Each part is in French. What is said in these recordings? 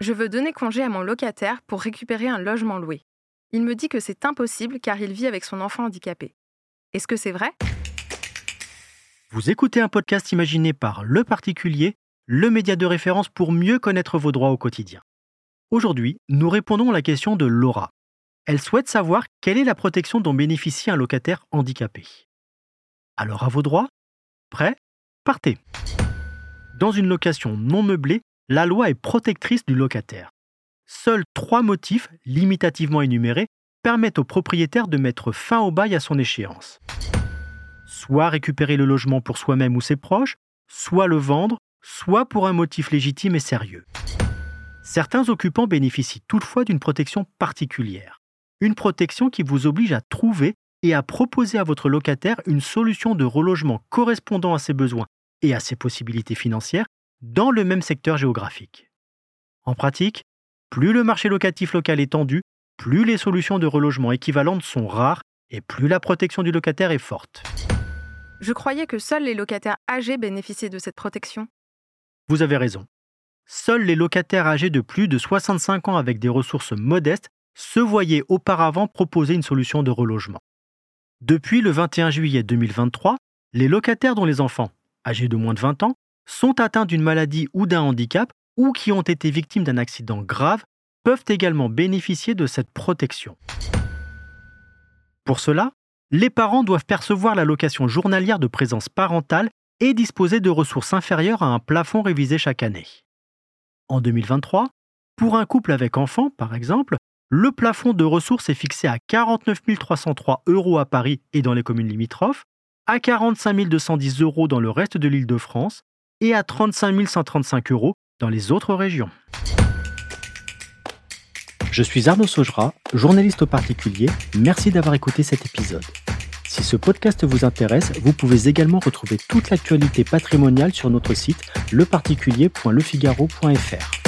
Je veux donner congé à mon locataire pour récupérer un logement loué. Il me dit que c'est impossible car il vit avec son enfant handicapé. Est-ce que c'est vrai? Vous écoutez un podcast imaginé par Le Particulier, le média de référence pour mieux connaître vos droits au quotidien. Aujourd'hui, nous répondons à la question de Laura. Elle souhaite savoir quelle est la protection dont bénéficie un locataire handicapé. Alors à vos droits? Prêt Partez Dans une location non meublée, la loi est protectrice du locataire. Seuls trois motifs, limitativement énumérés, permettent au propriétaire de mettre fin au bail à son échéance. Soit récupérer le logement pour soi-même ou ses proches, soit le vendre, soit pour un motif légitime et sérieux. Certains occupants bénéficient toutefois d'une protection particulière. Une protection qui vous oblige à trouver et à proposer à votre locataire une solution de relogement correspondant à ses besoins et à ses possibilités financières dans le même secteur géographique. En pratique, plus le marché locatif local est tendu, plus les solutions de relogement équivalentes sont rares et plus la protection du locataire est forte. Je croyais que seuls les locataires âgés bénéficiaient de cette protection. Vous avez raison. Seuls les locataires âgés de plus de 65 ans avec des ressources modestes se voyaient auparavant proposer une solution de relogement. Depuis le 21 juillet 2023, les locataires dont les enfants, âgés de moins de 20 ans, sont atteints d'une maladie ou d'un handicap ou qui ont été victimes d'un accident grave peuvent également bénéficier de cette protection. Pour cela, les parents doivent percevoir l'allocation journalière de présence parentale et disposer de ressources inférieures à un plafond révisé chaque année. En 2023, pour un couple avec enfants, par exemple, le plafond de ressources est fixé à 49 303 euros à Paris et dans les communes limitrophes, à 45 210 euros dans le reste de l'île de France et à 35 135 euros dans les autres régions. Je suis Arnaud Saugera, journaliste au particulier. Merci d'avoir écouté cet épisode. Si ce podcast vous intéresse, vous pouvez également retrouver toute l'actualité patrimoniale sur notre site leparticulier.lefigaro.fr.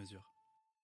mesure.